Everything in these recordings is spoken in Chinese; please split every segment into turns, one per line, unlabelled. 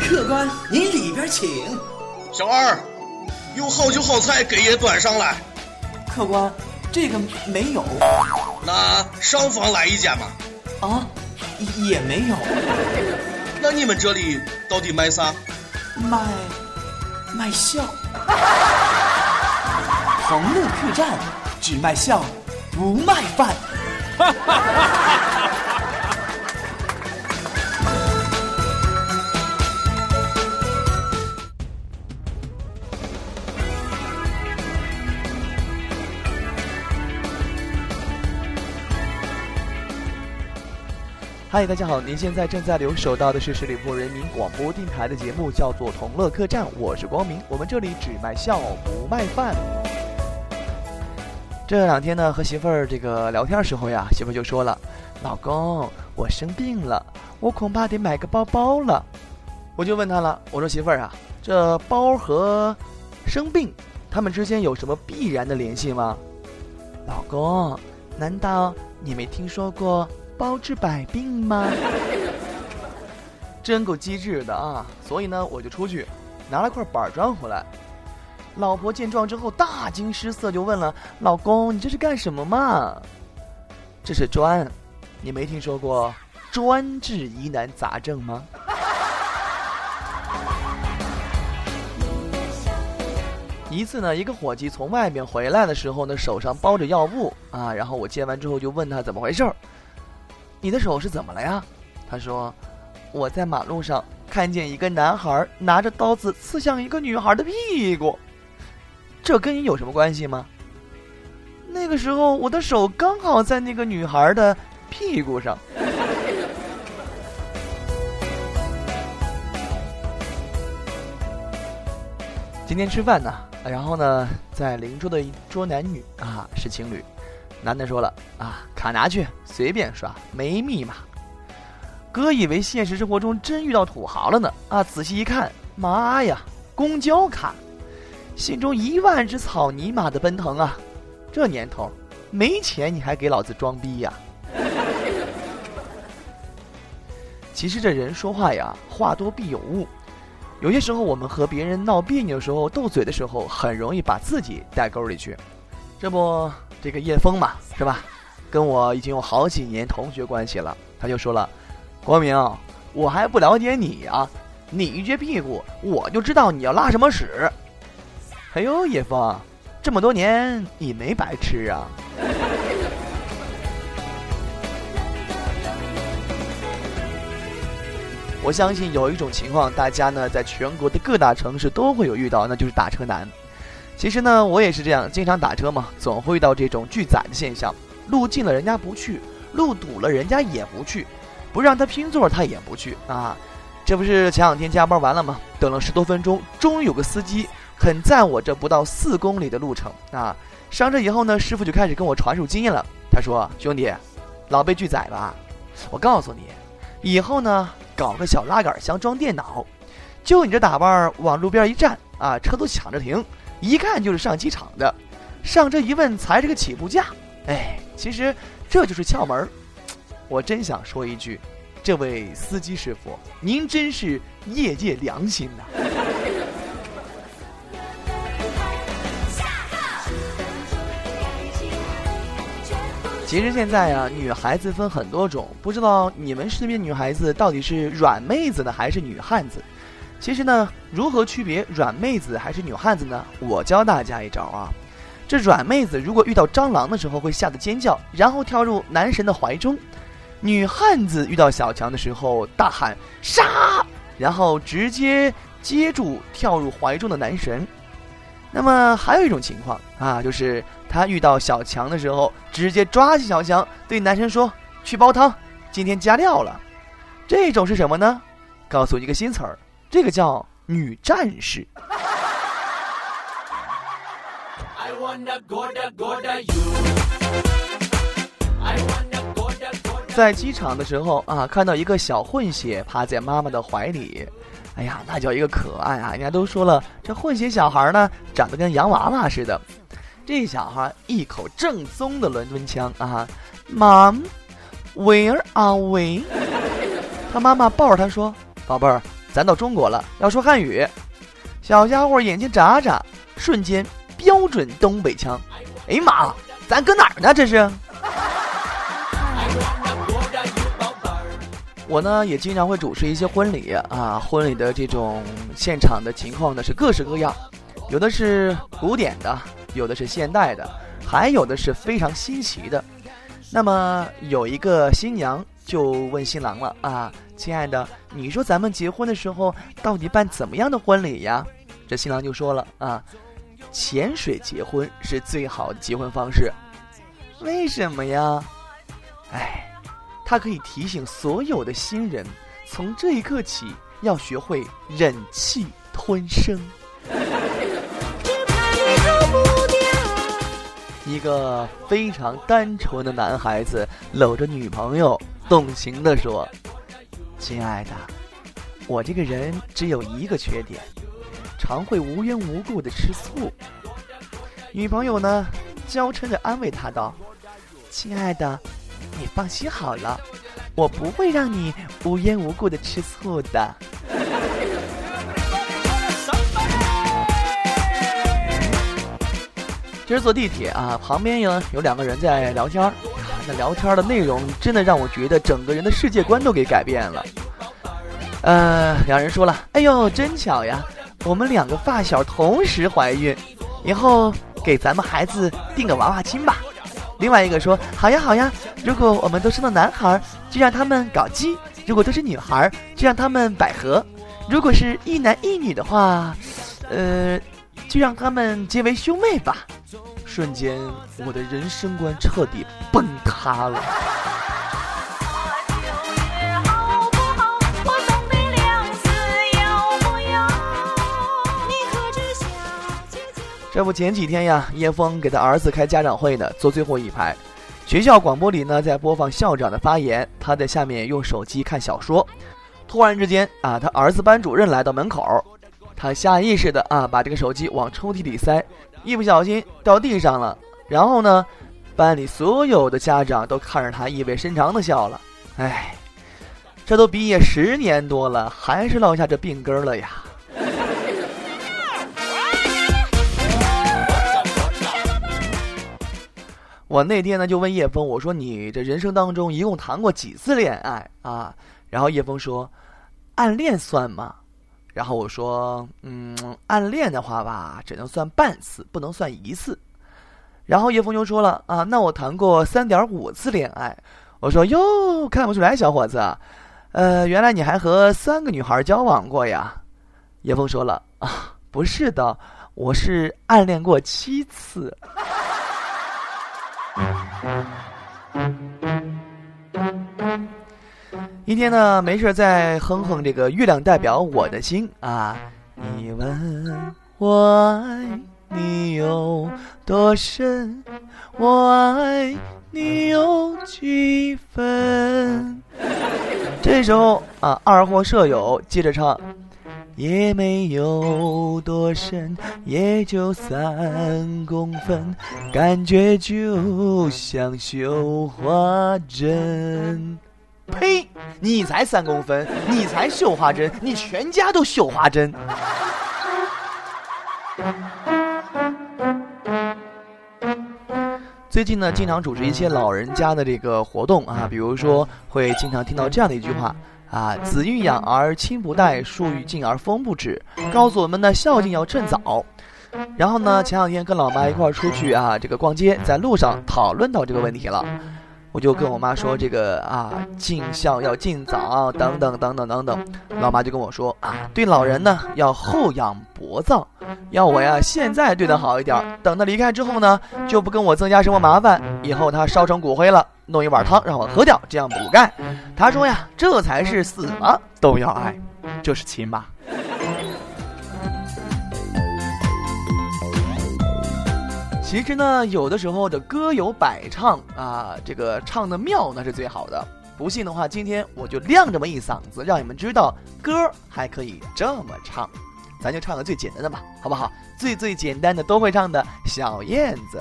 客官，您里边请。
小二，有好酒好菜给爷端上来。
客官，这个没有。
那上房来一间吧。
啊，也没有。
那你们这里到底卖啥？
卖卖笑。横路客栈只卖笑，不卖饭。
嗨，大家好！您现在正在留守到的是十里铺人民广播电台的节目，叫做《同乐客栈》，我是光明。我们这里只卖笑，不卖饭。这两天呢，和媳妇儿这个聊天时候呀，媳妇儿就说了：“老公，我生病了，我恐怕得买个包包了。”我就问她了，我说：“媳妇儿啊，这包和生病，他们之间有什么必然的联系吗？”老公，难道你没听说过？包治百病吗？真够机智的啊！所以呢，我就出去拿了块板砖回来。老婆见状之后大惊失色，就问了：“老公，你这是干什么嘛？”这是砖，你没听说过专治疑难杂症吗？一次呢，一个伙计从外面回来的时候呢，手上包着药物啊，然后我见完之后就问他怎么回事儿。你的手是怎么了呀？他说：“我在马路上看见一个男孩拿着刀子刺向一个女孩的屁股，这跟你有什么关系吗？”那个时候我的手刚好在那个女孩的屁股上。今天吃饭呢，然后呢，在邻桌的一桌男女啊是情侣。男的说了啊，卡拿去，随便刷，没密码。哥以为现实生活中真遇到土豪了呢，啊，仔细一看，妈呀，公交卡，心中一万只草泥马的奔腾啊！这年头，没钱你还给老子装逼呀？其实这人说话呀，话多必有误，有些时候我们和别人闹别扭的时候，斗嘴的时候，很容易把自己带沟里去。这不。这个叶枫嘛，是吧？跟我已经有好几年同学关系了。他就说了：“光明，我还不了解你啊，你一撅屁股，我就知道你要拉什么屎。”哎呦，叶枫，这么多年你没白吃啊！我相信有一种情况，大家呢在全国的各大城市都会有遇到，那就是打车难。其实呢，我也是这样，经常打车嘛，总会遇到这种拒载的现象。路近了人家不去，路堵了人家也不去，不让他拼座他也不去啊。这不是前两天加班完了吗？等了十多分钟，终于有个司机肯载我这不到四公里的路程啊。上车以后呢，师傅就开始跟我传授经验了。他说：“兄弟，老被拒载吧？我告诉你，以后呢，搞个小拉杆箱装电脑，就你这打扮，往路边一站啊，车都抢着停。”一看就是上机场的，上车一问才是个起步价，哎，其实这就是窍门儿。我真想说一句，这位司机师傅，您真是业界良心呐！其实现在呀，女孩子分很多种，不知道你们身边女孩子到底是软妹子呢，还是女汉子？其实呢，如何区别软妹子还是女汉子呢？我教大家一招啊。这软妹子如果遇到蟑螂的时候会吓得尖叫，然后跳入男神的怀中；女汉子遇到小强的时候大喊杀，然后直接接住跳入怀中的男神。那么还有一种情况啊，就是她遇到小强的时候，直接抓起小强对男神说：“去煲汤，今天加料了。”这种是什么呢？告诉你一个新词儿。这个叫女战士。在机场的时候啊，看到一个小混血趴在妈妈的怀里，哎呀，那叫一个可爱啊！人家都说了，这混血小孩呢，长得跟洋娃娃似的。这小孩一口正宗的伦敦腔啊，Mom，Where are we？他妈妈抱着他说：“宝贝儿。”咱到中国了，要说汉语。小家伙眼睛眨眨，瞬间标准东北腔。哎呀妈，咱搁哪儿呢？这是。我呢也经常会主持一些婚礼啊，婚礼的这种现场的情况呢是各式各样，有的是古典的，有的是现代的，还有的是非常新奇的。那么有一个新娘就问新郎了啊，亲爱的，你说咱们结婚的时候到底办怎么样的婚礼呀？这新郎就说了啊，潜水结婚是最好的结婚方式。为什么呀？哎，他可以提醒所有的新人，从这一刻起要学会忍气吞声。一个非常单纯的男孩子搂着女朋友，动情地说：“亲爱的，我这个人只有一个缺点，常会无缘无故的吃醋。”女朋友呢，娇嗔的安慰他道：“亲爱的，你放心好了，我不会让你无缘无故的吃醋的。”今儿坐地铁啊，旁边有有两个人在聊天聊天的内容真的让我觉得整个人的世界观都给改变了。呃，两人说了：“哎呦，真巧呀，我们两个发小同时怀孕，以后给咱们孩子定个娃娃亲吧。”另外一个说：“好呀好呀，如果我们都生了男孩，就让他们搞基；如果都是女孩，就让他们百合；如果是一男一女的话，呃，就让他们结为兄妹吧。”瞬间，我的人生观彻底崩塌了。这不，前几天呀，叶枫给他儿子开家长会呢，坐最后一排。学校广播里呢，在播放校长的发言，他在下面用手机看小说。突然之间啊，他儿子班主任来到门口，他下意识的啊，把这个手机往抽屉里塞。一不小心掉地上了，然后呢，班里所有的家长都看着他意味深长的笑了。哎，这都毕业十年多了，还是落下这病根了呀。我那天呢就问叶枫，我说你这人生当中一共谈过几次恋爱啊？然后叶枫说，暗恋算吗？然后我说，嗯，暗恋的话吧，只能算半次，不能算一次。然后叶枫就说了，啊，那我谈过三点五次恋爱。我说，哟，看不出来，小伙子，呃，原来你还和三个女孩交往过呀？叶枫说了，啊，不是的，我是暗恋过七次。一天呢，没事在哼哼这个《月亮代表我的心》啊。你问我爱你有多深，我爱你有几分？这时候啊，二货舍友接着唱，也没有多深，也就三公分，感觉就像绣花针。呸！你才三公分，你才绣花针，你全家都绣花针。最近呢，经常主持一些老人家的这个活动啊，比如说会经常听到这样的一句话啊：“子欲养而亲不待，树欲静而风不止。”告诉我们呢，孝敬要趁早。然后呢，前两天跟老妈一块儿出去啊，这个逛街，在路上讨论到这个问题了。我就跟我妈说这个啊，尽孝要尽早，等等等等等等。老妈就跟我说啊，对老人呢要厚养薄葬，要我呀现在对他好一点，等他离开之后呢，就不跟我增加什么麻烦。以后他烧成骨灰了，弄一碗汤让我喝掉，这样补钙。他说呀，这才是死了都要爱，这是亲吧。其实呢，有的时候的歌有百唱啊，这个唱的妙那是最好的。不信的话，今天我就亮这么一嗓子，让你们知道歌还可以这么唱。咱就唱个最简单的吧，好不好？最最简单的都会唱的小燕子。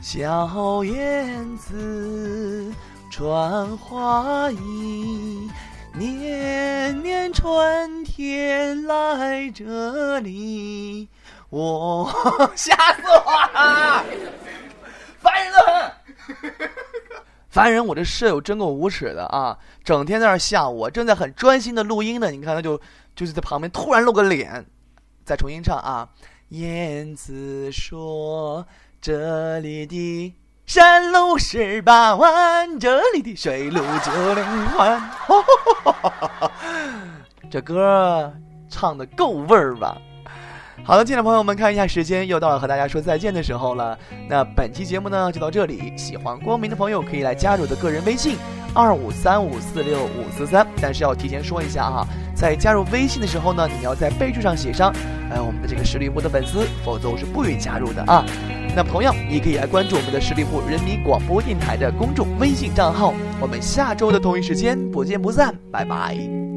小燕子穿花衣，年年春天来这里，我吓死我了，烦人的很。烦人！我这舍友真够无耻的啊，整天在那吓我，正在很专心的录音呢。你看他就就是在旁边突然露个脸，再重新唱啊。燕子说：“这里的山路十八弯，这里的水路九连环。”这歌唱的够味儿吧？好的，亲爱的朋友们，看一下时间，又到了和大家说再见的时候了。那本期节目呢就到这里，喜欢光明的朋友可以来加入我的个人微信二五三五四六五四三。但是要提前说一下哈，在加入微信的时候呢，你要在备注上写上，呃，我们的这个十里铺的粉丝，否则我是不予加入的啊。那么同样，你可以来关注我们的十里铺人民广播电台的公众微信账号。我们下周的同一时间不见不散，拜拜。